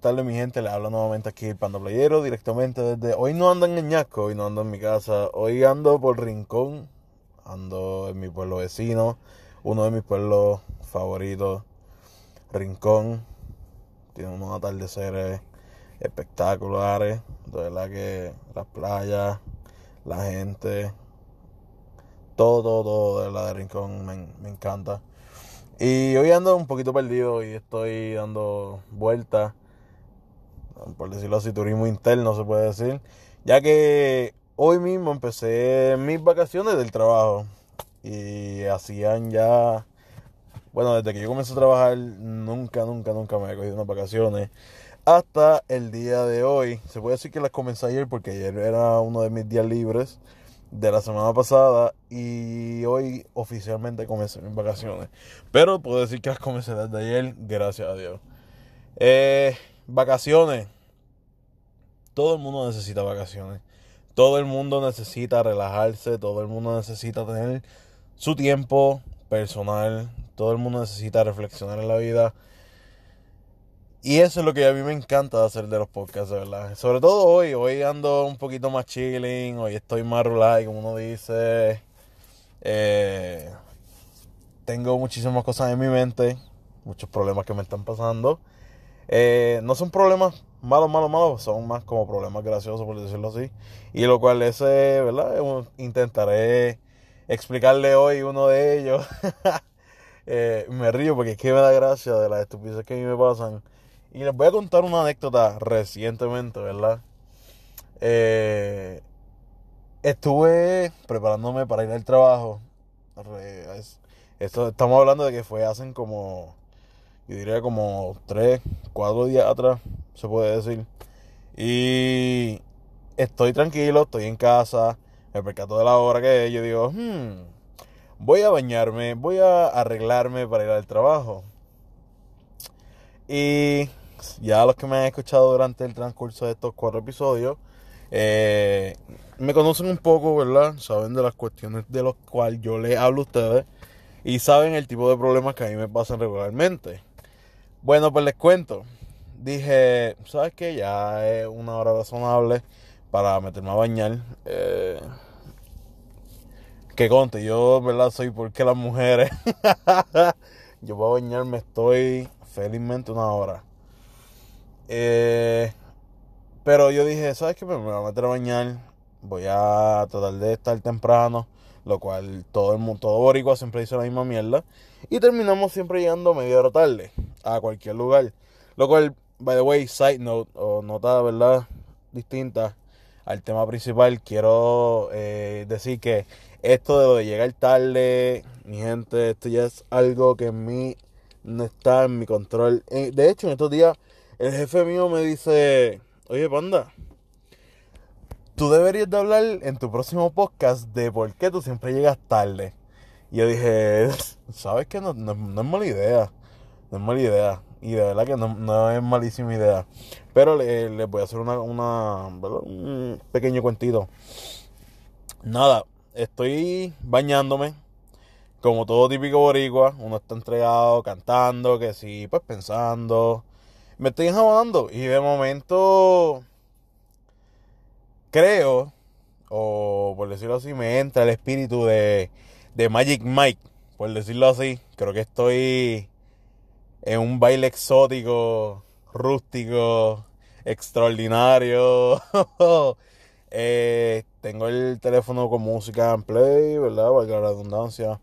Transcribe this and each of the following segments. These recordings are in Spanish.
Buenas tardes mi gente, les hablo nuevamente aquí el Pando Playero directamente desde... Hoy no ando en el ñasco, hoy no ando en mi casa, hoy ando por Rincón, ando en mi pueblo vecino, uno de mis pueblos favoritos, Rincón, tiene unos atardeceres espectaculares, de verdad que las playas, la gente, todo, todo, todo de verdad de Rincón me, me encanta. Y hoy ando un poquito perdido y estoy dando vueltas, por decirlo así, turismo interno se puede decir, ya que hoy mismo empecé mis vacaciones del trabajo y hacían ya, bueno, desde que yo comencé a trabajar, nunca, nunca, nunca me he cogido unas vacaciones. Hasta el día de hoy, se puede decir que las comencé ayer porque ayer era uno de mis días libres de la semana pasada y hoy oficialmente comencé mis vacaciones. Pero puedo decir que las comencé desde ayer, gracias a Dios. Eh, vacaciones. Todo el mundo necesita vacaciones. Todo el mundo necesita relajarse. Todo el mundo necesita tener su tiempo personal. Todo el mundo necesita reflexionar en la vida. Y eso es lo que a mí me encanta hacer de los podcasts, de verdad. Sobre todo hoy. Hoy ando un poquito más chilling. Hoy estoy más relax, como uno dice. Eh, tengo muchísimas cosas en mi mente. Muchos problemas que me están pasando. Eh, no son problemas malos, malos, malos. Son más como problemas graciosos, por decirlo así. Y lo cual ese, ¿verdad? Intentaré explicarle hoy uno de ellos. Eh, me río porque es que me da gracia de las estupideces que a mí me pasan. Y les voy a contar una anécdota recientemente, ¿verdad? Eh, estuve preparándome para ir al trabajo. Estamos hablando de que fue hace como, yo diría como 3, 4 días atrás, se puede decir. Y estoy tranquilo, estoy en casa, me percato de la hora que es. Yo digo, hmm, voy a bañarme, voy a arreglarme para ir al trabajo. Y ya los que me han escuchado durante el transcurso de estos cuatro episodios, eh, me conocen un poco, ¿verdad? Saben de las cuestiones de las cuales yo les hablo a ustedes y saben el tipo de problemas que a mí me pasan regularmente. Bueno, pues les cuento. Dije, ¿sabes qué? Ya es una hora razonable para meterme a bañar. Eh, que conte, yo, ¿verdad? Soy porque las mujeres. yo para bañarme estoy felizmente una hora. Eh, pero yo dije, ¿sabes qué? Pues me voy a meter a bañar. Voy a tratar de estar temprano. Lo cual todo el mundo, todo boricua siempre dice la misma mierda. Y terminamos siempre llegando media hora tarde a cualquier lugar. Lo cual, by the way, side note, o nota, ¿verdad? Distinta al tema principal. Quiero eh, decir que esto de lo de llegar tarde, mi gente, esto ya es algo que en mí no está en mi control. Eh, De hecho, en estos días, el jefe mío me dice, oye, panda, tú deberías de hablar en tu próximo podcast de por qué tú siempre llegas tarde. Y yo dije, ¿sabes qué? No, no- no es mala idea. No es mala idea. Y de verdad que no, no es malísima idea. Pero le- les voy a hacer una, una, un pequeño cuentito. Nada, estoy bañándome. Como todo típico boricua, uno está entregado, cantando, que sí, pues pensando. Me estoy enjabonando y de momento creo, o por decirlo así, me entra el espíritu de, de Magic Mike, por decirlo así. Creo que estoy en un baile exótico, rústico, extraordinario. Eh, tengo el teléfono con música en play, ¿verdad? Valga la redundancia.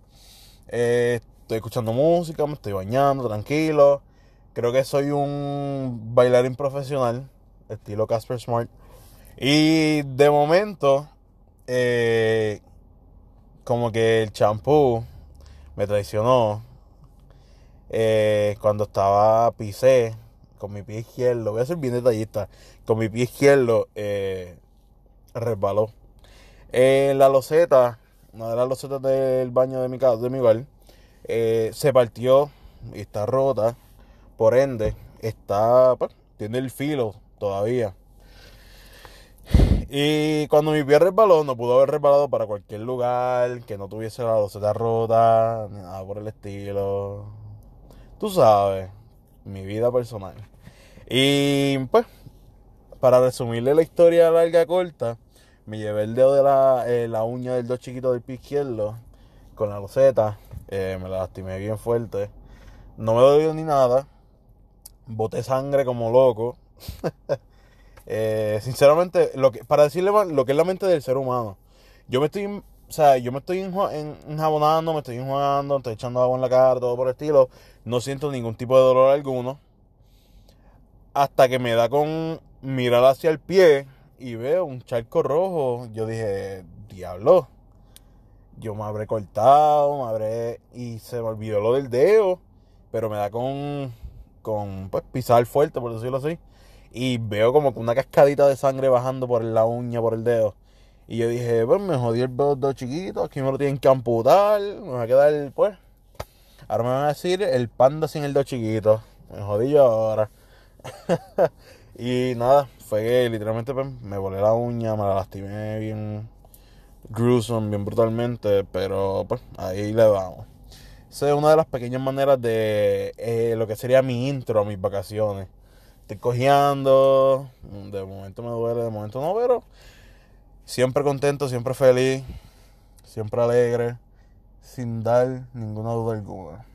Eh, estoy escuchando música, me estoy bañando, tranquilo. Creo que soy un bailarín profesional, estilo Casper Smart. Y de momento, eh, como que el champú me traicionó. Eh, cuando estaba pisé con mi pie izquierdo, voy a ser bien detallista, con mi pie izquierdo eh, resbaló. Eh, la loseta, una de las losetas del baño de mi casa, de mi hogar, eh, se partió y está rota. Por ende, está, pues, tiene el filo todavía. Y cuando mi pie resbaló, no pudo haber resbalado para cualquier lugar que no tuviese la loseta rota, ni nada por el estilo. Tú sabes, mi vida personal. Y pues, para resumirle la historia larga corta, me llevé el dedo de la, eh, uña del dedo chiquito del pie izquierdo con la loseta. Eh, me la lastimé bien fuerte. No me dolió ni nada. Boté sangre como loco. Eh, sinceramente, lo que, para decirle lo que es la mente del ser humano, yo me estoy, o sea, yo me estoy enjabonando, me estoy enjuagando, estoy echando agua en la cara, todo por el estilo, no siento ningún tipo de dolor alguno, hasta que me da con mirar hacia el pie y veo un charco rojo, yo dije, diablo, yo me habré cortado, me habré, y se me olvidó lo del dedo, pero me da con, con, pues, pisar fuerte, por decirlo así y veo como que una cascadita de sangre bajando por la uña, por el dedo. Y yo dije, pues me jodí el dedo chiquito, aquí me lo tienen que amputar, me va a quedar, pues. Ahora me van a decir el panda sin el dedo chiquito. Me jodí yo ahora. y nada, fue literalmente pues, me volé la uña, me la lastimé bien gruesome, bien brutalmente, pero pues ahí le vamos. Esa es una de las pequeñas maneras de eh, lo que sería mi intro a mis vacaciones estoy cojeando, de momento me duele, de momento no, pero siempre contento, siempre feliz, siempre alegre, sin dar ninguna duda alguna.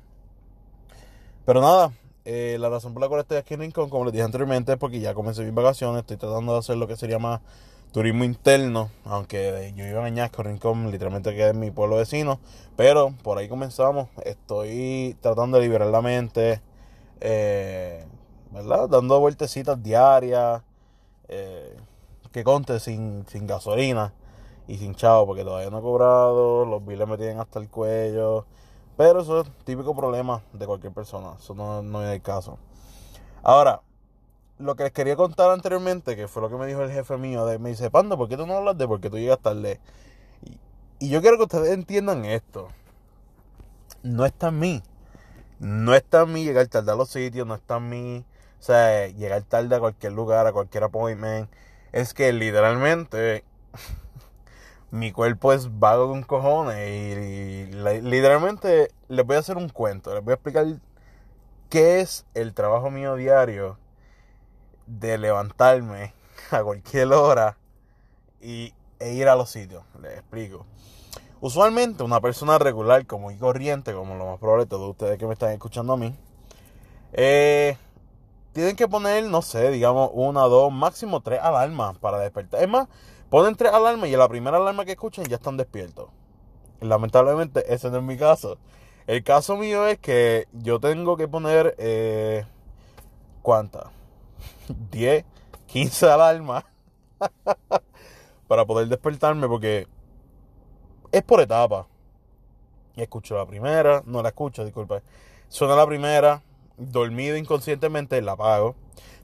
Pero nada, eh, la razón por la cual estoy aquí en Rincón, como les dije anteriormente, es porque ya comencé mis vacaciones, estoy tratando de hacer lo que sería más turismo interno, aunque yo iba a Añasco, Rincón, literalmente que es mi pueblo vecino, pero por ahí comenzamos, estoy tratando de liberar la mente, eh, ¿verdad? Dando vueltecitas diarias, eh, que conte sin, sin gasolina y sin chavo, porque todavía no he cobrado, los biles me tienen hasta el cuello. Pero eso es típico problema de cualquier persona, eso no, no es el caso. Ahora, lo que les quería contar anteriormente, que fue lo que me dijo el jefe mío, me dice, Pando, ¿por qué tú no hablas de por qué tú llegas tarde? Y, y yo quiero que ustedes entiendan esto. No está en mí. No está en mí llegar tarde a los sitios, no está en mí o sea, llegar tarde a cualquier lugar, a cualquier appointment. Es que literalmente mi cuerpo es vago con cojones. Y, literalmente les voy a hacer un cuento. Les voy a explicar qué es el trabajo mío diario de levantarme a cualquier hora y, e ir a los sitios. Les explico. Usualmente una persona regular, como y corriente, como lo más probable todos ustedes que me están escuchando a mí, eh, tienen que poner, no sé, digamos, una, dos, máximo tres alarmas para despertar. Es más, ponen tres alarmas y en la primera alarma que escuchen ya están despiertos. Lamentablemente, ese no es mi caso. El caso mío es que yo tengo que poner, eh, ¿cuántas? 10, 15 alarmas para poder despertarme porque es por etapa. Escucho la primera, no la escucho, disculpa. Suena la primera, dormido inconscientemente, la apago.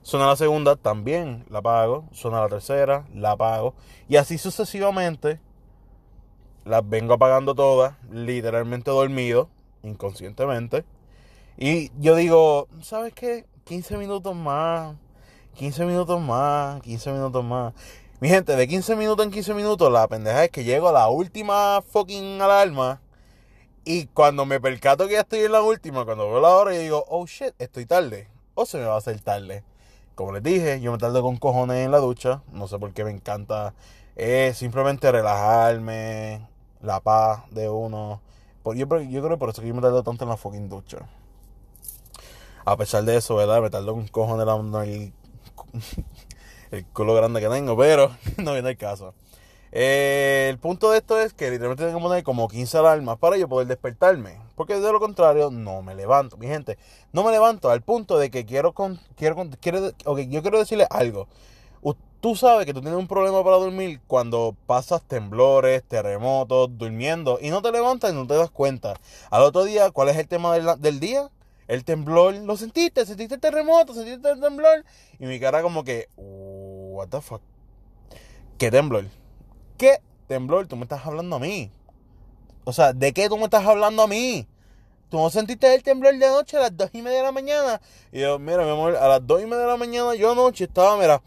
Suena la segunda, también la apago. Suena la tercera, la apago. Y así sucesivamente, las vengo apagando todas, literalmente dormido, inconscientemente. Y yo digo, ¿sabes qué? 15 minutos más, 15 minutos más, 15 minutos más. Mi gente, de 15 minutos en 15 minutos, la pendeja es que llego a la última fucking alarma y cuando me percato que ya estoy en la última, cuando veo la hora, yo digo, oh shit, estoy tarde. O se me va a hacer tarde. Como les dije, yo me tardo con cojones en la ducha. No sé por qué me encanta. Es simplemente relajarme, la paz de uno. Yo, yo creo que por eso que yo me tardo tanto en la fucking ducha. A pesar de eso, ¿verdad? Me tardo con cojones el, el culo grande que tengo, pero no viene el caso. Eh, el punto de esto es que literalmente tengo que poner como 15 alarmas para yo poder despertarme. Porque de lo contrario, no me levanto. Mi gente, no me levanto al punto de que quiero, con, quiero, quiero yo quiero decirle algo. Tú sabes que tú tienes un problema para dormir cuando pasas temblores, terremotos, durmiendo y no te levantas y no te das cuenta. Al otro día, ¿cuál es el tema del, del día? El temblor, lo sentiste, sentiste el terremoto, sentiste el temblor. Y mi cara como que, what the fuck. ¿Qué temblor? ¿Qué temblor, tú me estás hablando a mí. O sea, ¿de qué tú me estás hablando a mí? ¿Tú no sentiste el temblor de anoche a las dos y media de la mañana? Y yo, mira, mi amor, a las dos y media de la mañana yo anoche estaba, mira,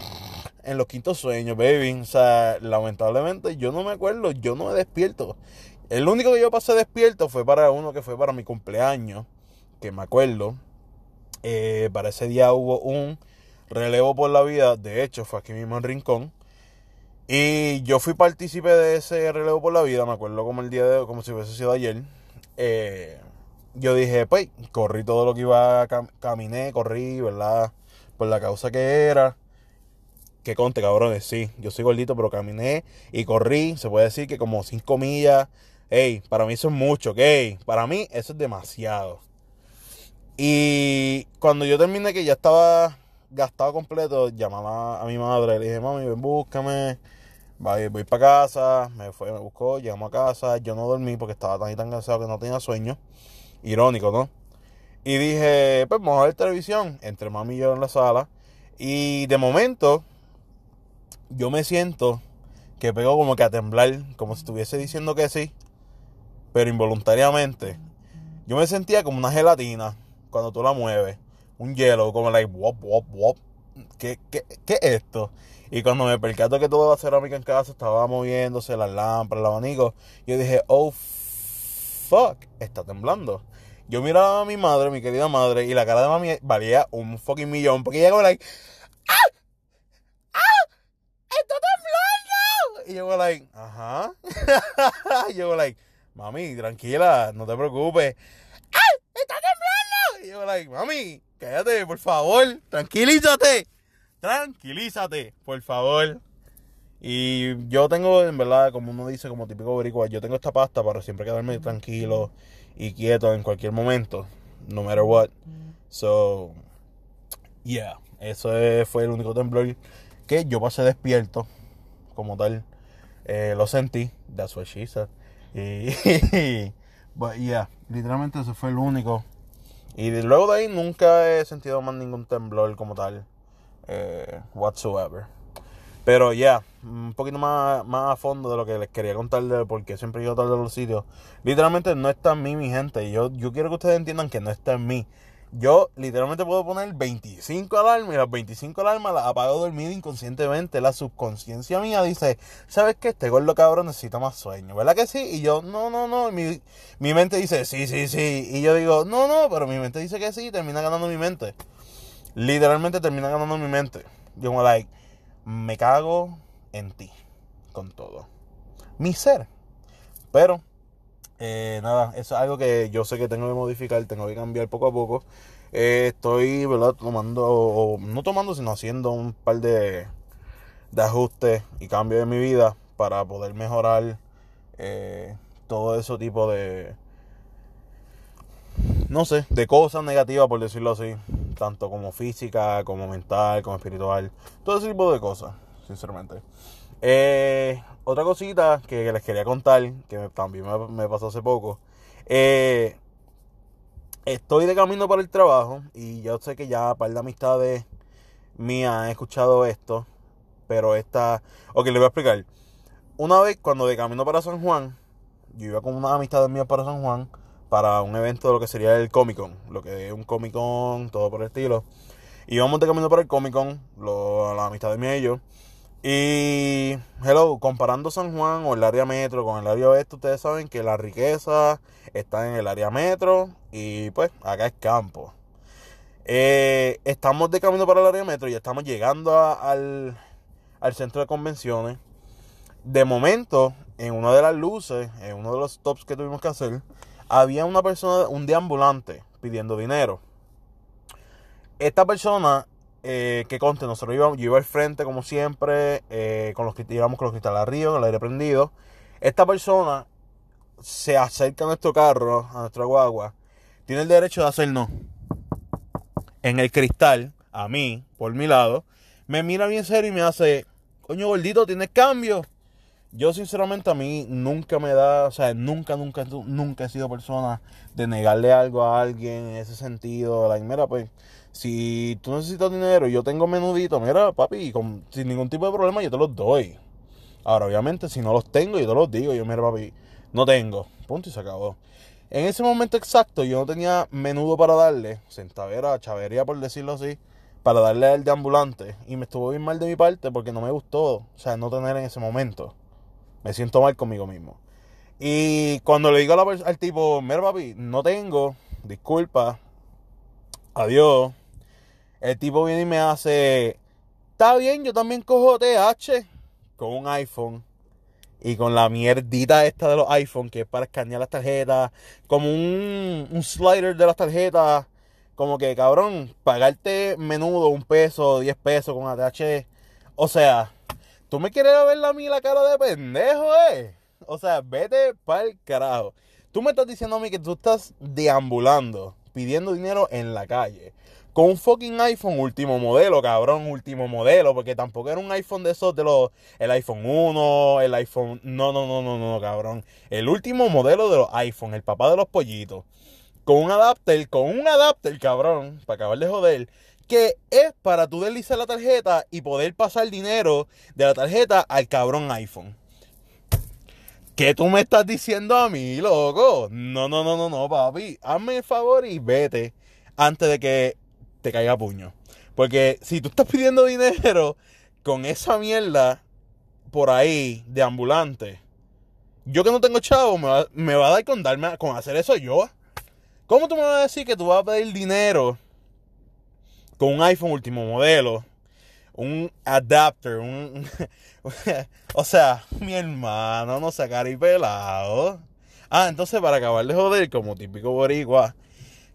en los quintos sueños, baby. O sea, lamentablemente yo no me acuerdo, yo no me despierto. El único que yo pasé despierto fue para uno que fue para mi cumpleaños, que me acuerdo. Eh, para ese día hubo un relevo por la vida, de hecho fue aquí mismo en Rincón. Y yo fui partícipe de ese relevo por la vida, me acuerdo como el día de como si hubiese sido ayer. Eh, yo dije, pues, corrí todo lo que iba, caminé, corrí, ¿verdad? Por la causa que era. Que conte, cabrones, sí, yo soy gordito, pero caminé y corrí, se puede decir que como 5 millas. Ey, para mí eso es mucho, ¿ok? Para mí eso es demasiado. Y cuando yo terminé que ya estaba gastado completo, llamaba a mi madre, le dije, mami, ven, búscame Voy, voy para casa, me fue, me buscó, llegamos a casa, yo no dormí porque estaba tan y tan cansado que no tenía sueño. Irónico, ¿no? Y dije, pues vamos a ver televisión, entre mami y yo en la sala. Y de momento, yo me siento que pego como que a temblar, como si estuviese diciendo que sí, pero involuntariamente. Yo me sentía como una gelatina cuando tú la mueves, un hielo, como like, wop, wop, wop. ¿Qué, qué, qué es esto? Y cuando me percato que la cerámica en casa estaba moviéndose, las lámparas, el abanico, yo dije, oh, fuck, está temblando. Yo miraba a mi madre, mi querida madre, y la cara de mami valía un fucking millón, porque ella como like, ¡ah! ¡ah! ¡está temblando! Y yo like, ajá. y yo like, mami, tranquila, no te preocupes. ¡ah! ¡está temblando! Y yo like, mami, cállate, por favor, tranquilízate tranquilízate, por favor. Y yo tengo, en verdad, como uno dice, como típico boricua, yo tengo esta pasta para siempre quedarme tranquilo y quieto en cualquier momento, no matter what. So, yeah, eso fue el único temblor que yo pasé despierto, como tal. Eh, lo sentí, that's what she said. Y, but yeah, literalmente ese fue el único. Y luego de ahí nunca he sentido más ningún temblor como tal eh, whatsoever. Pero ya, un poquito más, más a fondo de lo que les quería contar de por qué siempre llego tarde a los sitios. Literalmente no está en mí, mi gente. Yo, yo quiero que ustedes entiendan que no está en mí. Yo literalmente puedo poner 25 alarmas y las 25 alarmas las apago dormido inconscientemente. La subconsciencia mía dice, ¿sabes qué? Este gordo cabrón necesita más sueño, ¿verdad que sí? Y yo, no, no, no. Mi, mi mente dice, sí, sí, sí. Y yo digo, no, no, pero mi mente dice que sí y termina ganando mi mente literalmente termina ganando mi mente. Yo like, me cago en ti, con todo. Mi ser. Pero, eh, nada, eso es algo que yo sé que tengo que modificar, tengo que cambiar poco a poco. Eh, estoy, ¿verdad? Tomando, no tomando, sino haciendo un par de, de ajustes y cambios en mi vida para poder mejorar eh, todo ese tipo de, no sé, de cosas negativas, por decirlo así tanto como física, como mental, como espiritual, todo ese tipo de cosas, sinceramente. Eh, otra cosita que les quería contar, que también me, pasó hace poco, eh, estoy de camino para el trabajo y yo sé que ya par de amistades mías han escuchado esto, pero esta, ok, les voy a explicar. Una vez cuando de camino para San Juan, yo iba con una amistad mía para San Juan, para un evento de lo que sería el Comic Con, lo que es un Comic Con, todo por el estilo. Y vamos de camino para el Comic Con, la amistad de mí y ellos. Y, hello, comparando San Juan o el área metro con el área oeste, ustedes saben que la riqueza está en el área metro y pues acá es campo. Eh, estamos de camino para el área metro y estamos llegando al, al centro de convenciones. De momento, en una de las luces, en uno de los stops que tuvimos que hacer, había una persona, un deambulante, pidiendo dinero. Esta persona, eh, que conste, nosotros íbamos, yo iba al frente como siempre, eh, con los que íbamos con los cristales arriba, con el aire prendido. Esta persona se acerca a nuestro carro, a nuestra guagua, tiene el derecho de hacernos en el cristal, a mí, por mi lado, me mira bien serio y me hace, coño gordito, ¿tienes cambio? Yo sinceramente a mí nunca me da, o sea, nunca, nunca, nunca he sido persona de negarle algo a alguien en ese sentido. Mira, pues, si tú necesitas dinero y yo tengo menudito, mira, papi, sin ningún tipo de problema yo te lo doy. Ahora, obviamente, si no los tengo, yo te los digo. Yo, mira, papi, no tengo. Punto y se acabó. En ese momento exacto, yo no tenía menudo para darle, centavera, chavería, por decirlo así, para darle al de ambulante. Y me estuvo bien mal de mi parte porque no me gustó, o sea, no tener en ese momento. Me siento mal conmigo mismo. Y cuando le digo al tipo, mira, papi, no tengo, disculpa, adiós. El tipo viene y me hace, está bien, yo también cojo TH con un iPhone y con la mierdita esta de los iPhone que es para escanear las tarjetas, como un, un slider de las tarjetas, como que cabrón, pagarte menudo un peso, diez pesos con ATH, o sea, tú me quieres ver a mí la cara de pendejo, eh. O sea, vete pa'l carajo. Tú me estás diciendo a mí que tú estás deambulando, pidiendo dinero en la calle con un fucking iPhone último modelo, cabrón, último modelo, porque tampoco era un iPhone de esos de los, el iPhone 1, el iPhone, no, no, no, no, no, cabrón, el último modelo de los iPhone, el papá de los pollitos, con un adapter, con un adapter, cabrón, para acabar de joder, que es para tú deslizar la tarjeta y poder pasar dinero de la tarjeta al cabrón iPhone. ¿Qué tú me estás diciendo a mí, loco? No, no, no, no, no, papi. Hazme el favor y vete antes de que te caiga puño. Porque si tú estás pidiendo dinero con esa mierda por ahí de ambulante, yo que no tengo chavo, me va, me va a dar con darme con hacer eso yo. ¿Cómo tú me vas a decir que tú vas a pedir dinero con un iPhone último modelo? Un adapter, un... o sea, mi hermano, no sacar y pelado. Ah, entonces para acabar de joder, como típico boricua,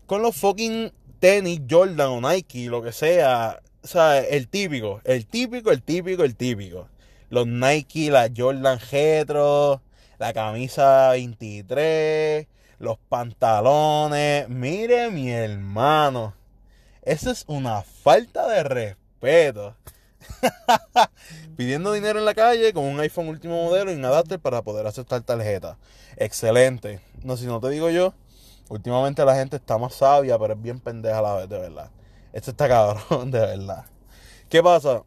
con los fucking tenis Jordan o Nike, lo que sea. O sea, el típico, el típico, el típico, el típico. Los Nike, la Jordan Retro, la camisa 23, los pantalones. Mire mi hermano. Eso es una falta de respeto. Pidiendo dinero en la calle con un iPhone último modelo y un adapter para poder aceptar tarjeta. Excelente. No si no te digo yo. Últimamente la gente está más sabia, pero es bien pendeja a la vez, de verdad. Esto está cabrón, de verdad. ¿Qué pasa?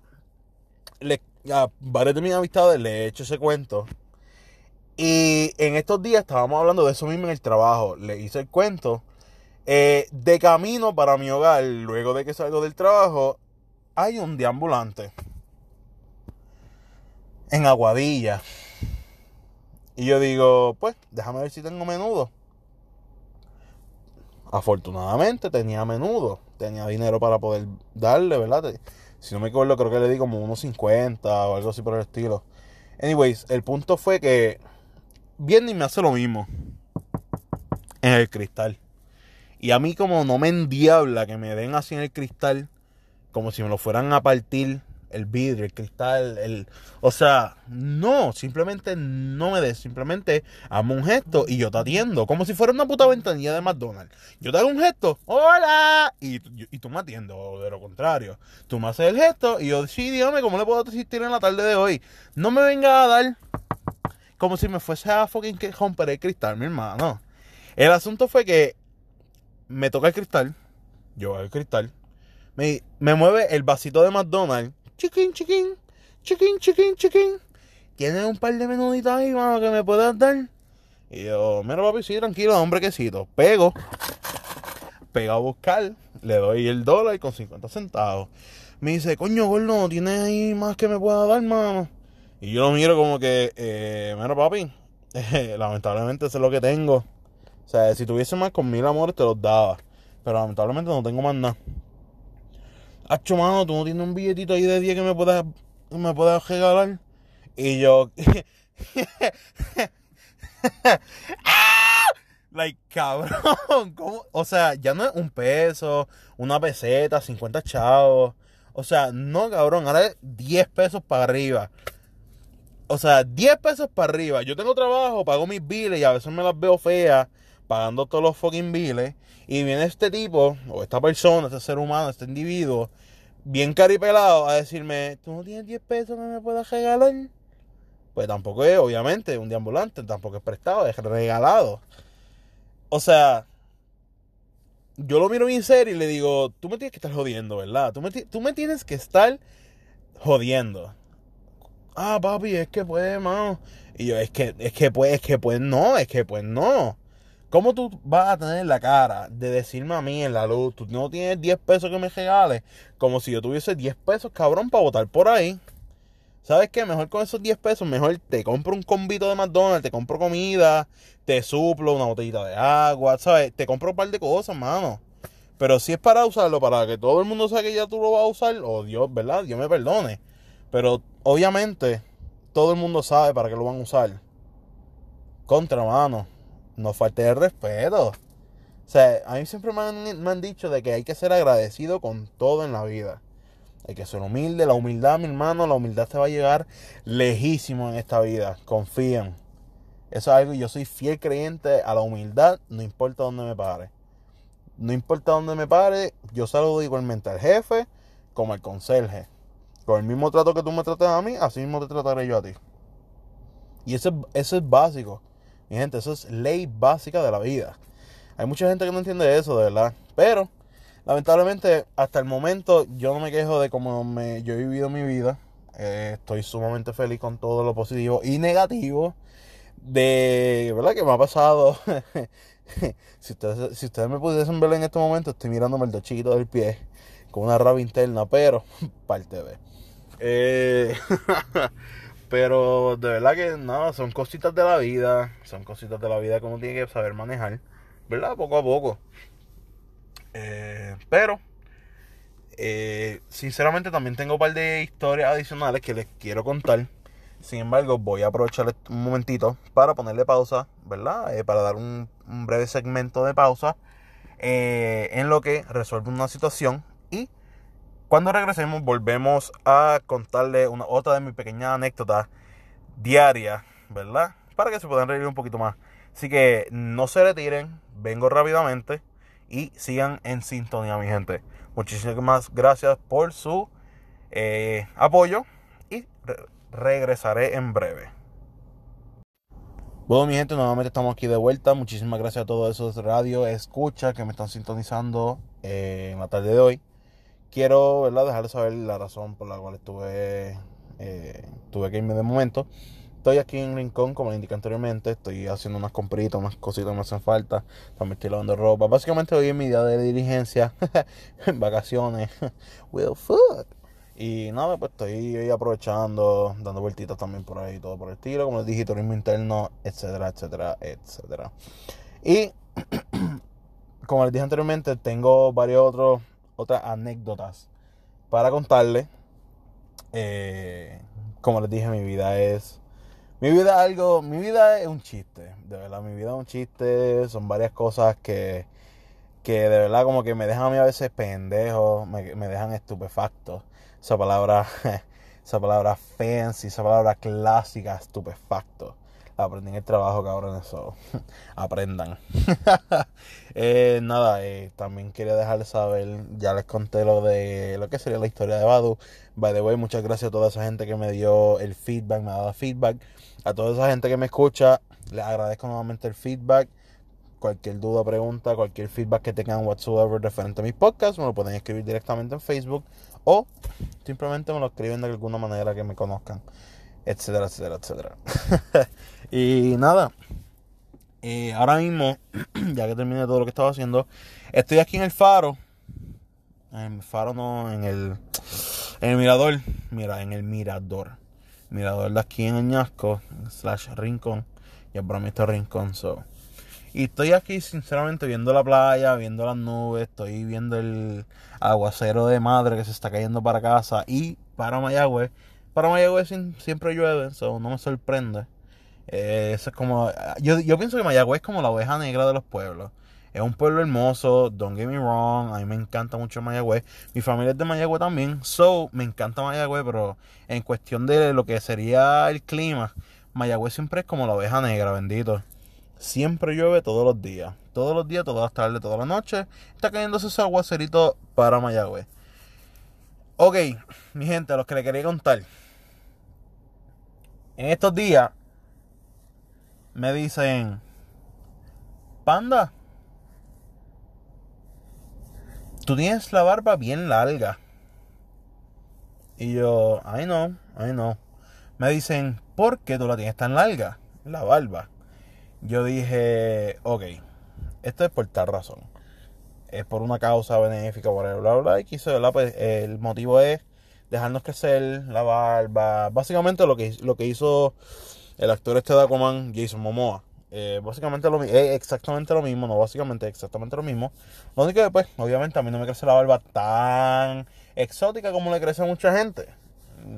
Le, a varios de mis amistades le he hecho ese cuento. Y en estos días estábamos hablando de eso mismo en el trabajo. Le hice el cuento. Eh, de camino para mi hogar, luego de que salgo del trabajo, hay un deambulante. En Aguadilla. Y yo digo, pues, déjame ver si tengo menudo. Afortunadamente tenía menudo, tenía dinero para poder darle, ¿verdad? Si no me acuerdo, creo que le di como unos 50 o algo así por el estilo. Anyways, el punto fue que viene y me hace lo mismo en el cristal. Y a mí como no me endiabla que me den así en el cristal, como si me lo fueran a partir el vidrio, el cristal, el... O sea, no, simplemente no me des, simplemente hazme un gesto y yo te atiendo, como si fuera una puta ventanilla de McDonald's. Yo te hago un gesto, hola, y, tú me atiendes, o de lo contrario. Tú me haces el gesto y yo, sí, dígame, ¿cómo le puedo asistir en la tarde de hoy? No me venga a dar como si me fuese a fucking romper el cristal, mi hermano. El asunto fue que me toca el cristal, yo el cristal, me, me mueve el vasito de McDonald's chiquín, chiquín, chiquín, chiquín, chiquín. ¿Tienes un par de menuditos ahí, mano, que me puedas dar? Y yo, mira, papi, sí, tranquilo, hombre, quesito. Pego, pego a buscar, le doy el dólar con 50 centavos. Me dice, coño, gordo, ¿tienes ahí más que me pueda dar, mano? Y yo lo miro como que, eh, mira, papi, lamentablemente eso es lo que tengo. O sea, si tuviese más con mil amores te los daba. Pero lamentablemente no tengo más nada. Hacho, mano, tú no tienes un billetito ahí de 10 que me puedas, me puedas regalar. Y yo. like, cabrón. ¿cómo? O sea, ya no es un peso, una peseta, 50 chavos. O sea, no, cabrón. Ahora es 10 pesos para arriba. O sea, 10 pesos para arriba. Yo tengo trabajo, pago mis biles y a veces me las veo feas pagando todos los fucking biles. Y viene este tipo, o esta persona, este ser humano, este individuo, bien caripelado, a decirme: ¿Tú no tienes 10 pesos que me puedas regalar? Pues tampoco es, obviamente, un deambulante, tampoco es prestado, es regalado. O sea, yo lo miro bien serio y le digo: Tú me tienes que estar jodiendo, ¿verdad? Tú me, tú me tienes que estar jodiendo. ah, papi, es que pues, mano. Y yo, es que, es que pues, es que pues no, es que pues no. ¿Cómo tú vas a tener la cara de decirme a mí en la luz, tú no tienes 10 pesos que me regales? Como si yo tuviese 10 pesos, cabrón, para votar por ahí. ¿Sabes qué? Mejor con esos 10 pesos, mejor te compro un combito de McDonald's, te compro comida, te suplo una botellita de agua, ¿sabes? Te compro un par de cosas, mano. Pero si es para usarlo, para que todo el mundo sepa que ya tú lo vas a usar, oh Dios, ¿verdad? Dios me perdone. Pero obviamente, todo el mundo sabe para qué lo van a usar. Contra, mano no falte el respeto. O sea, a mí siempre me han, dicho de que hay que ser agradecido con todo en la vida. Hay que ser humilde. La humildad, mi hermano, la humildad te va a llegar lejísimo en esta vida. Confíen. Eso es algo, yo soy fiel creyente a la humildad, no importa dónde me pare. No importa dónde me pare, yo saludo igualmente al jefe como al conserje. Con el mismo trato que tú me tratas a mí, así mismo te trataré yo a ti. Y eso, eso es básico. Mi gente, eso es ley básica de la vida. Hay mucha gente que no entiende eso, de verdad. Pero, lamentablemente, hasta el momento yo no me quejo de cómo yo he vivido mi vida. Eh, estoy sumamente feliz con todo lo positivo y negativo de, ¿verdad? Que me ha pasado. si, ustedes, si ustedes me pudiesen ver en este momento, estoy mirándome el dedo chiquito del pie con una rabia interna, pero parte de. Eh, Pero de verdad que no, son cositas de la vida. Son cositas de la vida que uno tiene que saber manejar. ¿Verdad? Poco a poco. Eh, pero, eh, sinceramente también tengo un par de historias adicionales que les quiero contar. Sin embargo, voy a aprovechar un momentito para ponerle pausa, ¿verdad? Eh, para dar un, breve segmento de pausa en lo que resuelve una situación cuando regresemos volvemos a contarle una otra de mis pequeñas anécdotas diarias, ¿verdad? Para que se puedan reír un poquito más. Así que no se retiren, vengo rápidamente y sigan en sintonía, mi gente. Muchísimas gracias por su eh, apoyo y regresaré en breve. Bueno, mi gente, nuevamente estamos aquí de vuelta. Muchísimas gracias a todos esos radio escucha que me están sintonizando eh, en la tarde de hoy quiero ¿verdad? dejarles saber la razón por la cual estuve eh, tuve que irme de momento. Estoy aquí en Rincón, como les indiqué anteriormente. Estoy haciendo unas compritas, unas cositas que me hacen falta. También estoy lavando ropa. Básicamente hoy es mi día de diligencia. Vacaciones. Will fuck. Y nada, pues estoy aprovechando, dando vueltitas también por ahí, todo por el estilo. Como les dije, turismo interno, etcétera, etcétera, etcétera. Y como les dije anteriormente, tengo varios otros otras anécdotas para contarle eh, como les dije, mi vida es. Mi vida es algo. Mi vida es un chiste. De verdad, mi vida es un chiste. Son varias cosas que. Que de verdad, como que me dejan a mí a veces pendejo. Me, me dejan estupefacto. Esa palabra. Esa palabra fancy. Esa palabra clásica, estupefacto aprendí en el trabajo, cabrón, eso. Aprendan. eh, nada, eh, también quería dejarles saber, ya les conté lo de lo que sería la historia de Badu. By the way, muchas gracias a toda esa gente que me dio el feedback, me ha dado feedback. A toda esa gente que me escucha, les agradezco nuevamente el feedback. Cualquier duda, pregunta, cualquier feedback que tengan whatsoever referente a mis podcasts, me lo pueden escribir directamente en Facebook o simplemente me lo escriben de alguna manera que me conozcan etcétera, etcétera, etcétera. y nada, eh, ahora mismo, ya que terminé todo lo que estaba haciendo, estoy aquí en el faro. En el faro no, en el, el mirador. Mira, en el mirador. Mirador de aquí en Añasco, slash Rincón. Y mí está Rincón, so. Y estoy aquí sinceramente viendo la playa, viendo las nubes, estoy viendo el aguacero de madre que se está cayendo para casa y para Mayagüez para Mayagüez siempre llueve, eso no me sorprende. Eh, eso es como. Yo, yo pienso que Mayagüez es como la oveja negra de los pueblos. Es un pueblo hermoso, don't get me wrong. A mí me encanta mucho Mayagüez. Mi familia es de Mayagüez también. So, me encanta Mayagüez, pero en cuestión de lo que sería el clima, Mayagüez siempre es como la oveja negra, bendito. Siempre llueve todos los días. Todos los días, todas las tardes, todas las noches. Está cayéndose ese aguacerito para Mayagüez. Ok, mi gente, a los que le quería contar en estos días me dicen, panda, tú tienes la barba bien larga. Y yo, ay no, ay no. me dicen, ¿por qué tú la tienes tan larga? La barba. Yo dije, ok, esto es por tal razón. Es por una causa benéfica, bla, bla, bla. Y quise, ¿verdad? Pues el motivo es dejarnos crecer la barba. Básicamente lo que, lo que hizo el actor este de Aquaman, Jason Momoa. Eh, básicamente lo, es exactamente lo mismo, no básicamente exactamente lo mismo. Lo único que, pues, obviamente a mí no me crece la barba tan exótica como le crece a mucha gente.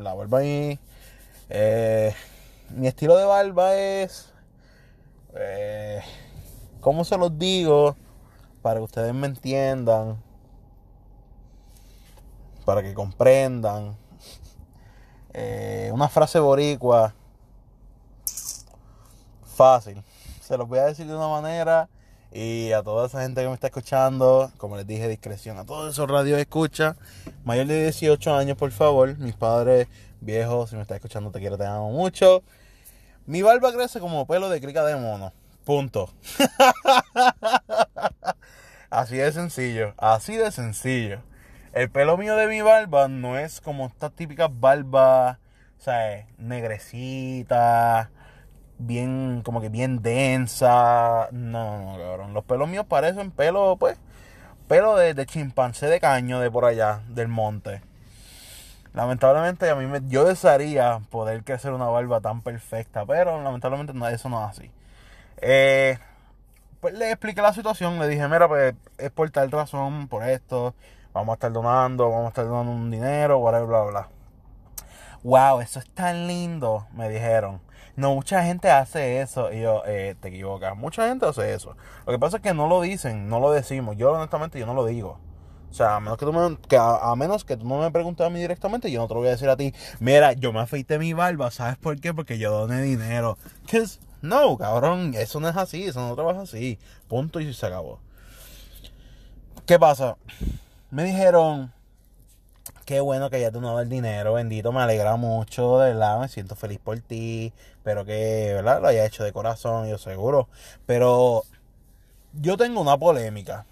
La barba ahí. Eh, mi estilo de barba es. Eh, ¿Cómo se los digo? Para que ustedes me entiendan. Para que comprendan. Eh, una frase boricua. Fácil. Se los voy a decir de una manera. Y a toda esa gente que me está escuchando, como les dije, discreción. A todos esos radios escucha. Mayor de 18 años, por favor. Mis padres viejos, si me estás escuchando, te quiero, te amo mucho. Mi barba crece como pelo de crica de mono. Punto. así de sencillo. Así de sencillo. El pelo mío de mi barba no es como estas típicas barbas, ¿sabes? Negrecita, bien, como que bien densa. No, no, cabrón. Los pelos míos parecen pelo, pues, pelo de, chimpancé de caño de por allá, del monte. Lamentablemente a mí me, yo desearía poder crecer una barba tan perfecta, pero lamentablemente eso no es así. Eh, pues le expliqué la situación, le dije, mira, pues es por tal razón, por esto, vamos a estar donando, vamos a estar donando un dinero, bla, bla, bla. Wow, eso es tan lindo, me dijeron. No, mucha gente hace eso. Y yo, eh, te equivocas. Mucha gente hace eso. Lo que pasa es que no lo dicen, no lo decimos. Yo, honestamente, yo no lo digo. O sea, a menos que tú, me, a, menos que tú no me preguntes a mí directamente, yo no te lo voy a decir a ti. Mira, yo me afeité mi barba. ¿Sabes por qué? Porque yo doné dinero. no, cabrón, eso no es así. Eso no trabaja así. Punto y se acabó. ¿Qué pasa? Me dijeron, qué bueno que ya tú no el dinero, bendito, me alegra mucho, de verdad, me siento feliz por ti, pero que, ¿verdad? Lo haya hecho de corazón, yo seguro. Pero yo tengo una polémica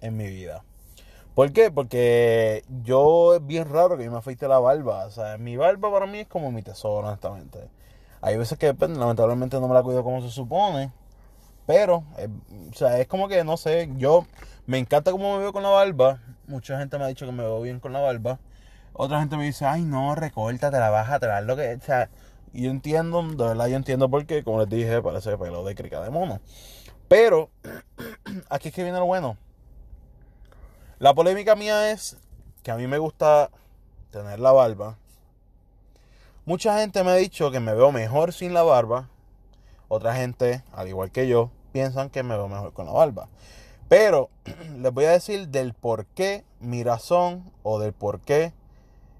en mi vida. ¿Por qué? Porque yo es bien raro que yo me afeite la barba. O sea, mi barba para mí es como mi tesoro, honestamente. Hay veces que pues, lamentablemente no me la cuido como se supone. Pero, eh, o sea, es como que, no sé, yo me encanta cómo me veo con la barba. Mucha gente me ha dicho que me veo bien con la barba. Otra gente me dice, ay no, recórtate, la baja, te lo que. O sea, yo entiendo, de verdad yo entiendo por qué, como les dije, parece pelo de crica de mono. Pero, aquí es que viene lo bueno. La polémica mía es que a mí me gusta tener la barba. Mucha gente me ha dicho que me veo mejor sin la barba. Otra gente, al igual que yo, piensan que me veo mejor con la barba. Pero les voy a decir del por qué, mi razón o del por qué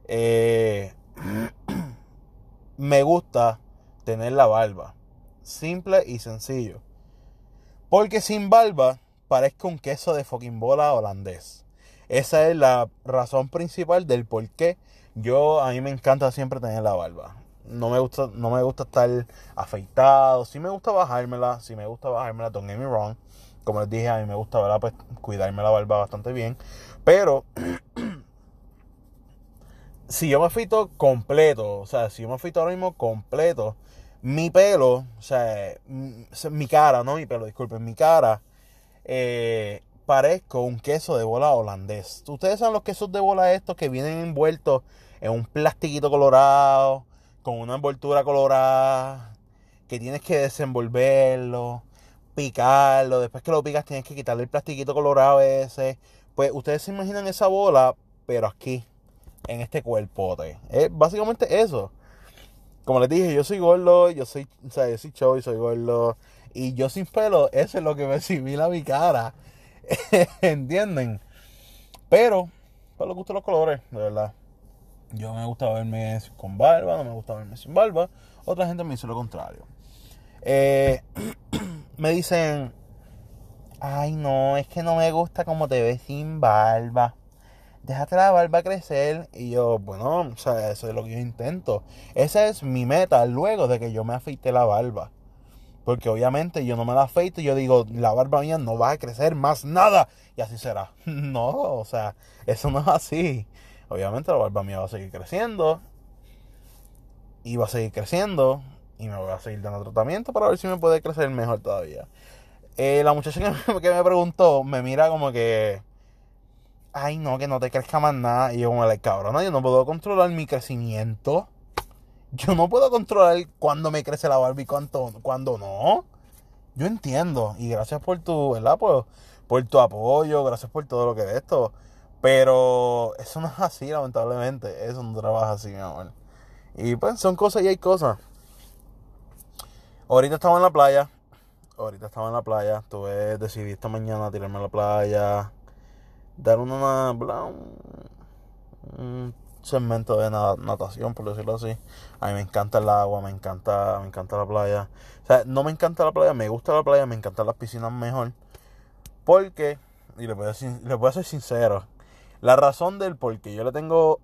eh, me gusta tener la barba. Simple y sencillo. Porque sin barba parezco un queso de fucking bola holandés. Esa es la razón principal del por qué yo a mí me encanta siempre tener la barba. No me gusta, no me gusta estar afeitado. Sí me gusta bajármela, sí me gusta bajármela, don't get me wrong como les dije, a mí me gusta ¿verdad? Pues, cuidarme la barba bastante bien. Pero si yo me afeito completo, o sea, si yo me afeito ahora mismo completo, mi pelo, o sea, mi cara, no mi pelo, disculpen, mi cara, eh, parezco un queso de bola holandés. Ustedes saben los quesos de bola estos que vienen envueltos en un plastiquito colorado, con una envoltura colorada, que tienes que desenvolverlo picarlo, después que lo picas tienes que quitarle el plastiquito colorado ese. Pues ustedes se imaginan esa bola, pero aquí, en este cuerpote. Es básicamente eso. Como les dije, yo soy gordo, yo soy, o sea, yo soy show y soy gordo. Y yo sin pelo, eso es lo que me simila mi cara. ¿Entienden? Pero, para lo que gustan los colores, de verdad. Yo me gusta verme con barba, no me gusta verme sin barba. Otra gente me dice lo contrario. Eh, me dicen, ay no, es que no me gusta como te ves sin barba. Déjate la barba crecer. Y yo, bueno, o sea, eso es lo que yo intento. Esa es mi meta luego de que yo me afeite la barba. Porque obviamente yo no me la afeito y yo digo, la barba mía no va a crecer más nada. Y así será. No, o sea, eso no es así. Obviamente la barba mía va a seguir creciendo. y va a seguir creciendo y me voy a seguir dando tratamiento para ver si me puede crecer mejor todavía. Eh, la muchacha que me, que me preguntó me mira como que, ay no, que no te crezca más nada. Y yo como, cabrón, yo no puedo controlar mi crecimiento. Yo no puedo controlar cuándo me crece la barba y cuándo, cuándo no. Yo entiendo. Y gracias por tu, ¿verdad? Por, por tu apoyo, gracias por todo lo que es esto. Pero eso no es así, lamentablemente. Eso no trabaja así, mi amor. Y pues son cosas y hay cosas. Ahorita estaba en la playa. Ahorita estaba en la playa. Tuve, decidí esta mañana tirarme a la playa. Dar una, un, segmento de natación, por decirlo así. A mí me encanta el agua, me encanta, me encanta la playa. O sea, no me encanta la playa, me gusta la playa, me encantan las piscinas mejor. Porque, y le voy a, voy a ser sincero, la razón del por qué yo le tengo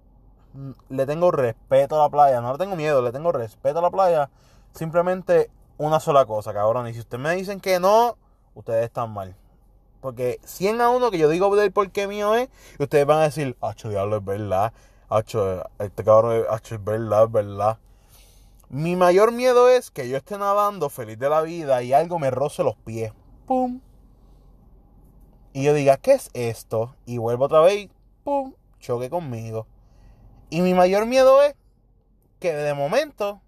le tengo respeto a la playa, no le tengo miedo, le tengo respeto a la playa. Simplemente una sola cosa, cabrón. Y si ustedes me dicen que no, ustedes están mal. Porque 100 a 1 que yo digo del por qué mío es, y ustedes van a decir, hacho, diablo, es verdad. Hacho, este cabrón, es verdad, es verdad. Mi mayor miedo es que yo esté nadando feliz de la vida y algo me roce los pies. ¡Pum! Y yo diga, ¿qué es esto? Y vuelvo otra vez, ¡pum! Choque conmigo. Y mi mayor miedo es que de momento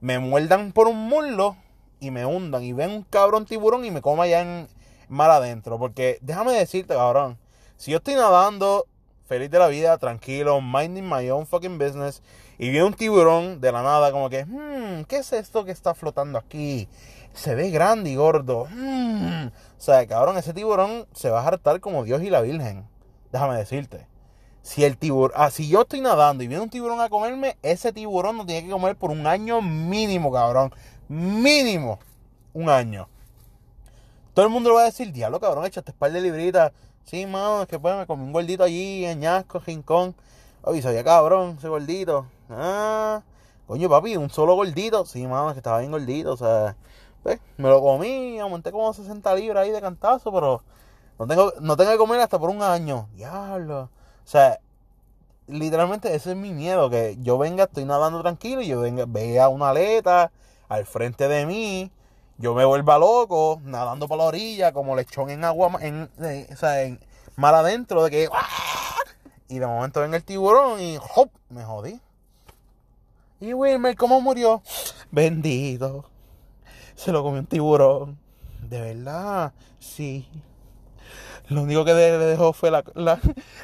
me muerdan por un muslo y me hundan y ven un cabrón tiburón y me coma allá en mar adentro. Porque déjame decirte, cabrón, si yo estoy nadando feliz de la vida, tranquilo, minding my own fucking business, y viene un tiburón de la nada, como que, hmm, ¿qué es esto que está flotando aquí? Se ve grande y gordo. Hmm. O sea, cabrón, ese tiburón se va a hartar como Dios y la Virgen. Déjame decirte. Si el tiburón, ah, si yo estoy nadando y viene un tiburón a comerme, ese tiburón no tiene que comer por un año mínimo, cabrón. Mínimo. Un año. Todo el mundo lo va a decir, diablo, cabrón, échate par de libritas. Sí, mano, es que pues me comí un gordito allí en Ñasco, Rincón. Oye, sabía cabrón, ese gordito. Ah, coño, papi, un solo gordito. Sí, mano, es que estaba bien gordito. O sea, pues, me lo comí, aumenté como 60 libras ahí de cantazo, pero no tengo, no tengo que comer hasta por un año. Diablo. O sea, literalmente ese es mi miedo, que yo venga, estoy nadando tranquilo y yo venga, vea una aleta al frente de mí, yo me vuelva loco, nadando por la orilla, como lechón en agua, en, eh, o sea, en mar adentro, de que... ¡ah! Y de momento venga el tiburón y ¡hop! Me jodí. Y Wilmer, ¿cómo murió? Vendido. Se lo comió un tiburón. De verdad, sí. Lo único que le dejó fue la,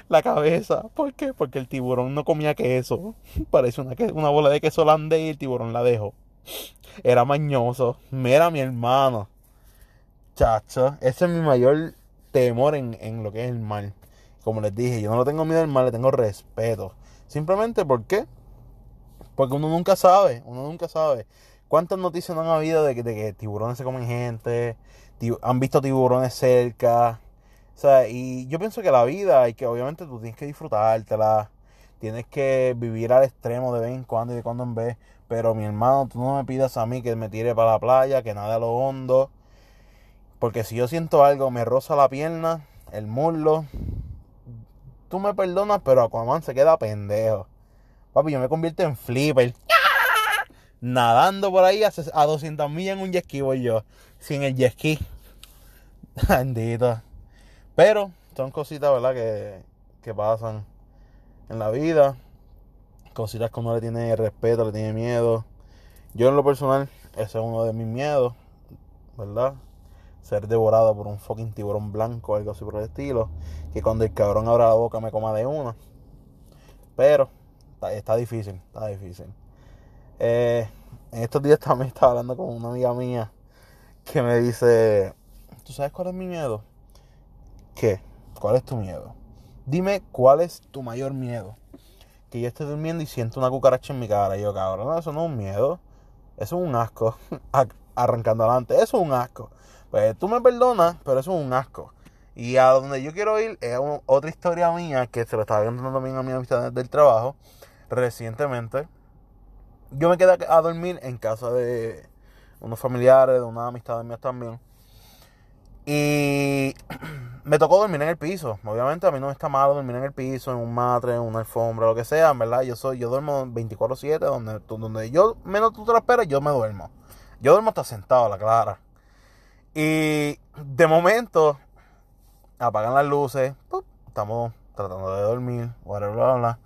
la, cabeza. ¿Por qué? Porque el tiburón no comía queso. Parece una, una bola de queso holandés y el tiburón la dejó. Era mañoso. Mira mi hermano. Chacho, ese es mi mayor temor en, en, lo que es el mal. Como les dije, yo no le tengo miedo al mal, le tengo respeto. Simplemente porque porque uno nunca sabe, uno nunca sabe. ¿Cuántas noticias no han habido de que, de que tiburones se comen gente? Han visto tiburones cerca. O sea, y yo pienso que la vida y que obviamente tú tienes que disfrutártela, tienes que vivir al extremo de vez en cuando y de cuando en vez. Pero mi hermano, tú no me pidas a mí que me tire para la playa, que nade a lo hondo. Porque si yo siento algo, me roza la pierna, el muslo. Tú me perdonas, pero Aquaman se queda pendejo. Papi, yo me convierto en flipper. Nadando por ahí a, 200 millas en un jet voy yo. Sin el jet ski. Bendito. Pero son cositas, ¿verdad? Que, que pasan en la vida. Cositas que uno le tiene respeto, le tiene miedo. Yo en lo personal, ese es uno de mis miedos, ¿verdad? Ser devorado por un fucking tiburón blanco o algo así por el estilo. Que cuando el cabrón abra la boca me coma de una. Pero está, difícil, está difícil. Eh, en estos días también estaba hablando con una amiga mía que me dice, ¿tú sabes cuál es mi miedo? ¿Qué? ¿Cuál es tu miedo? Dime cuál es tu mayor miedo. Que yo esté durmiendo y siento una cucaracha en mi cara. Y yo, cabrón, eso no es un miedo. Eso es un asco. Arrancando adelante. Eso es un asco. Pues tú me perdonas, pero eso es un asco. Y a donde yo quiero ir es otra historia mía que se lo estaba contando también a mi amistad del trabajo recientemente. Yo me quedé a dormir en casa de unos familiares, de una amistad mía también. Y me tocó dormir en el piso. Obviamente a mí no me está malo dormir en el piso, en un matre, en una alfombra, lo que sea, ¿verdad? Yo soy, yo duermo 24/7, donde, donde yo menos tú te lo esperas, yo me duermo. Yo duermo hasta sentado, la clara. Y de momento apagan las luces, estamos tratando de dormir, whatever, bla, bla.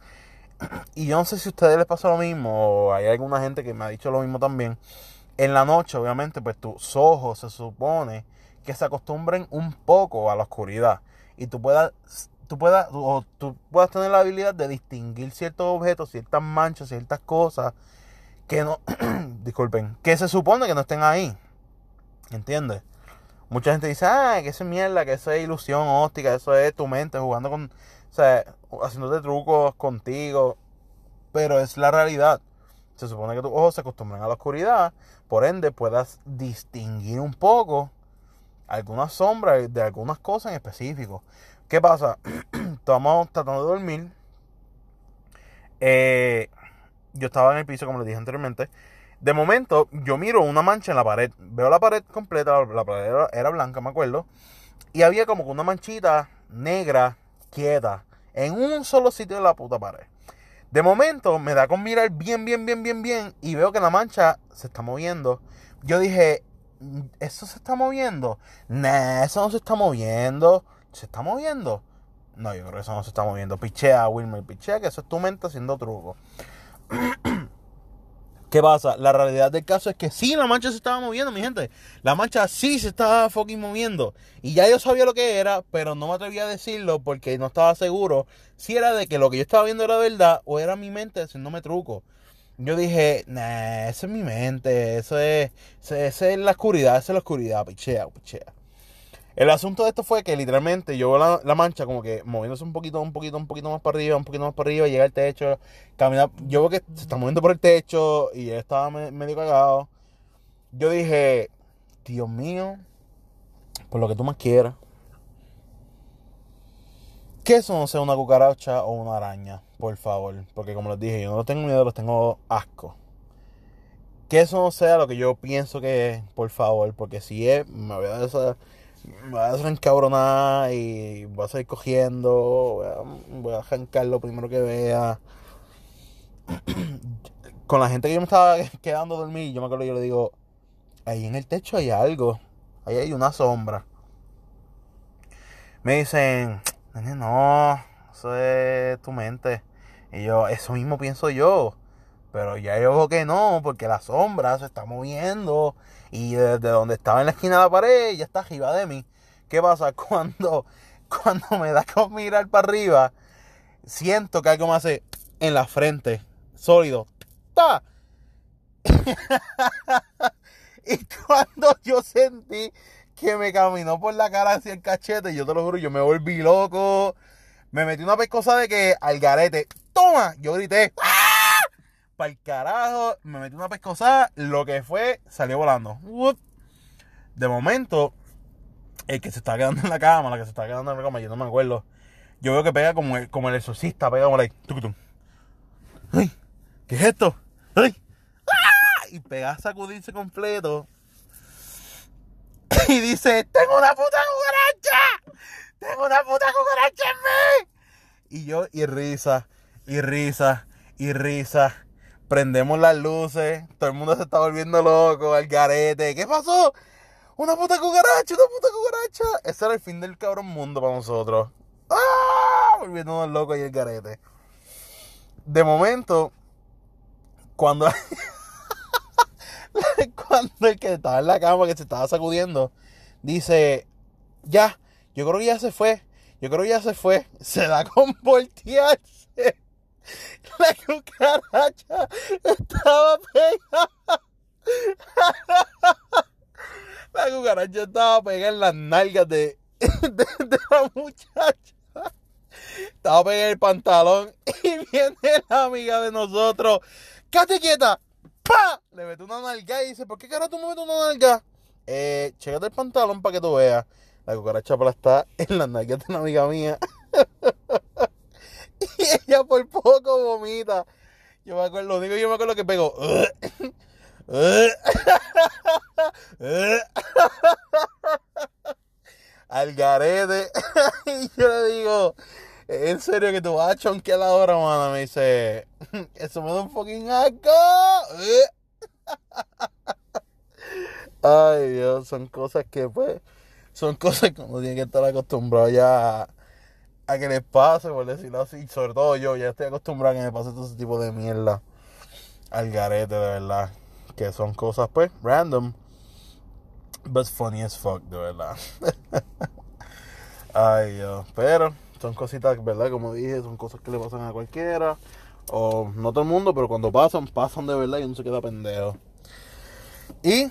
Y yo no sé si a ustedes les pasa lo mismo o hay alguna gente que me ha dicho lo mismo también. En la noche, obviamente, pues tus ojos se supone que se acostumbren un poco a la oscuridad y tú puedas tú puedas o tú puedas tener la habilidad de distinguir ciertos objetos, ciertas manchas, ciertas cosas que no disculpen, que se supone que no estén ahí. ¿Entiendes? Mucha gente dice, ah, que eso es mierda, que eso es ilusión óptica, eso es tu mente jugando con, o sea, haciéndote trucos contigo. Pero es la realidad. Se supone que tus ojos se acostumbran a la oscuridad, por ende puedas distinguir un poco algunas sombras de algunas cosas en específico. ¿Qué pasa? Estamos tratando de dormir. Eh, yo estaba en el piso, como les dije anteriormente. De momento, yo miro una mancha en la pared. Veo la pared completa, la pared era, blanca, me acuerdo. Y había como una manchita negra, quieta, en un solo sitio de la puta pared. De momento, me da con mirar bien, bien, bien, bien, bien. Y veo que la mancha se está moviendo. Yo dije, ¿eso se está moviendo? Nah, eso no se está moviendo. ¿Se está moviendo? No, yo creo que eso no se está moviendo. Pichea, Wilmer, pichea, que eso es tu mente haciendo truco. ¿Qué pasa? La realidad del caso es que sí, la mancha se estaba moviendo, mi gente. La mancha sí se estaba fucking moviendo. Y ya yo sabía lo que era, pero no me atrevía a decirlo porque no estaba seguro si era de que lo que yo estaba viendo era verdad o era mi mente haciéndome truco. Yo dije, nah, eso es mi mente, eso es, eso es la oscuridad, esa es la oscuridad, pichea, pichea. El asunto de esto fue que literalmente yo veo la, mancha como que moviéndose un poquito, un poquito, un poquito más para arriba, un poquito más para arriba, llega al techo, camina, yo veo que se está moviendo por el techo y él estaba medio cagado. Yo dije, Dios mío, por lo que tú más quieras, que eso no sea una cucaracha o una araña, por favor, porque como les dije, yo no tengo miedo, los tengo asco. Que eso no sea lo que yo pienso que es, por favor, porque si es, me voy a esa me voy desencabronar y voy a seguir cogiendo, voy a, voy lo primero que vea. Con la gente que yo me estaba quedando a dormir, yo me acuerdo, yo le digo, ahí en el techo hay algo, ahí hay una sombra. Me dicen, no, eso es tu mente. Y yo, eso mismo pienso yo. Pero ya yo veo que no, porque la sombra se está moviendo. Y desde donde estaba en la esquina de la pared, ya está arriba de mí. ¿Qué pasa? Cuando, cuando me da con mirar para arriba, siento que algo me hace en la frente, sólido. ¡Ta! y cuando yo sentí que me caminó por la cara hacia el cachete, yo te lo juro, yo me volví loco. Me metí una pescosa de que al garete, ¡toma! Yo grité, ¡Ah! para el carajo, me metí una pescosada, lo que fue, salió volando. De momento, el que se está quedando en la cama, la que se está quedando en la cama, yo no me acuerdo. Yo veo que pega como el, como el exorcista, pega como ahí. ¡Ay! ¿Qué es esto? ¡Ay! ¡Ah! Y pega a sacudirse completo. Y dice, tengo una puta cucaracha. Tengo una puta cucaracha en mí. Y yo, y risa, y risa, y risa prendemos las luces, todo el mundo se está volviendo loco, al garete. ¿Qué pasó? Una puta cucaracha, una puta cucaracha. Ese era el fin del cabrón mundo para nosotros. ¡Ah! Volviéndonos locos y el garete. De momento, cuando, cuando el que estaba en la cama, que se estaba sacudiendo, dice, ya, yo creo que ya se fue. Yo creo que ya se fue. Se da con voltearse. La cucaracha estaba pegada. La cucaracha estaba pegada en las nalgas de, de, la muchacha. Estaba pegada en el pantalón. Y viene la amiga de nosotros. ¡Cate quieta! ¡Pa! Le mete una nalga y dice, ¿por qué carajo tú me metes una nalga? Eh, chécate el pantalón para que tú veas. La cucaracha está en las nalgas de una amiga mía. Y ella por poco vomita. Yo me acuerdo, lo único yo me acuerdo que pegó. al garete. y yo le digo, ¿en serio que tú vas a chonquear ahora, mano? Me dice, eso me da un fucking asco. Ay, Dios, son cosas que, pues, son cosas que uno tiene que estar acostumbrado ya a, que les pase, por decirlo así. Sobre todo yo, ya estoy acostumbrado a que me pase todo ese tipo de mierda al garete, de verdad. Que son cosas, pues, random. But funny as fuck, de verdad. Ay, Dios. Pero son cositas, ¿verdad? Como dije, son cosas que le pasan a cualquiera. O no todo el mundo, pero cuando pasan, pasan de verdad y uno se queda pendejo. Y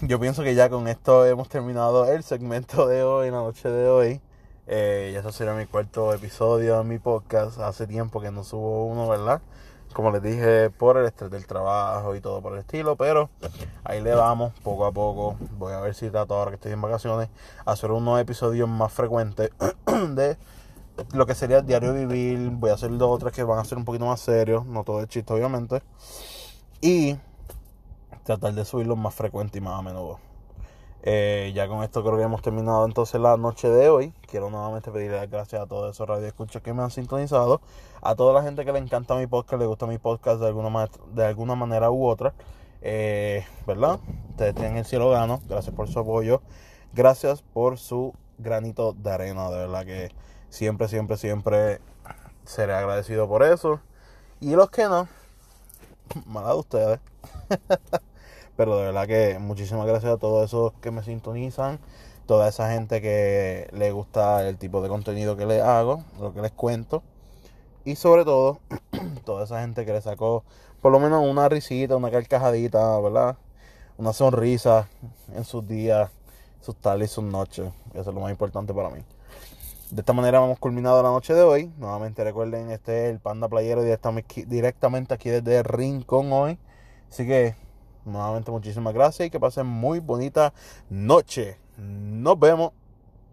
yo pienso que ya con esto hemos terminado el segmento de hoy, la noche de hoy. Eh, ya eso será mi cuarto episodio de mi podcast. Hace tiempo que no subo uno, ¿verdad? Como les dije, por el estrés del trabajo y todo por el estilo. Pero ahí le vamos, poco a poco. Voy a ver si trato ahora que estoy en vacaciones, hacer unos episodios más frecuentes de lo que sería el diario vivir. Voy a hacer dos otras que van a ser un poquito más serios. No todo el chiste, obviamente. Y tratar de subirlo más frecuente y más a menudo. Eh, ya con esto creo que hemos terminado entonces la noche de hoy. Quiero nuevamente pedirle las gracias a todos esos radioescuchas que me han sintonizado. A toda la gente que le encanta mi podcast, le gusta mi podcast de alguna, de alguna manera u otra. Eh, ¿Verdad? Ustedes tienen el cielo gano. Gracias por su apoyo. Gracias por su granito de arena. De verdad que siempre, siempre, siempre seré agradecido por eso. Y los que no, mala de ustedes. Pero de verdad que muchísimas gracias a todos esos que me sintonizan, toda esa gente que le gusta el tipo de contenido que les hago, lo que les cuento. Y sobre todo, toda esa gente que le sacó por lo menos una risita, una carcajadita, ¿verdad? Una sonrisa en sus días, sus tardes y sus noches. Eso es lo más importante para mí. De esta manera hemos culminado la noche de hoy. Nuevamente recuerden, este es el Panda Playero directamente aquí desde Rincón hoy. Así que Nuevamente muchísimas gracias y que pasen muy bonita noche. Nos vemos.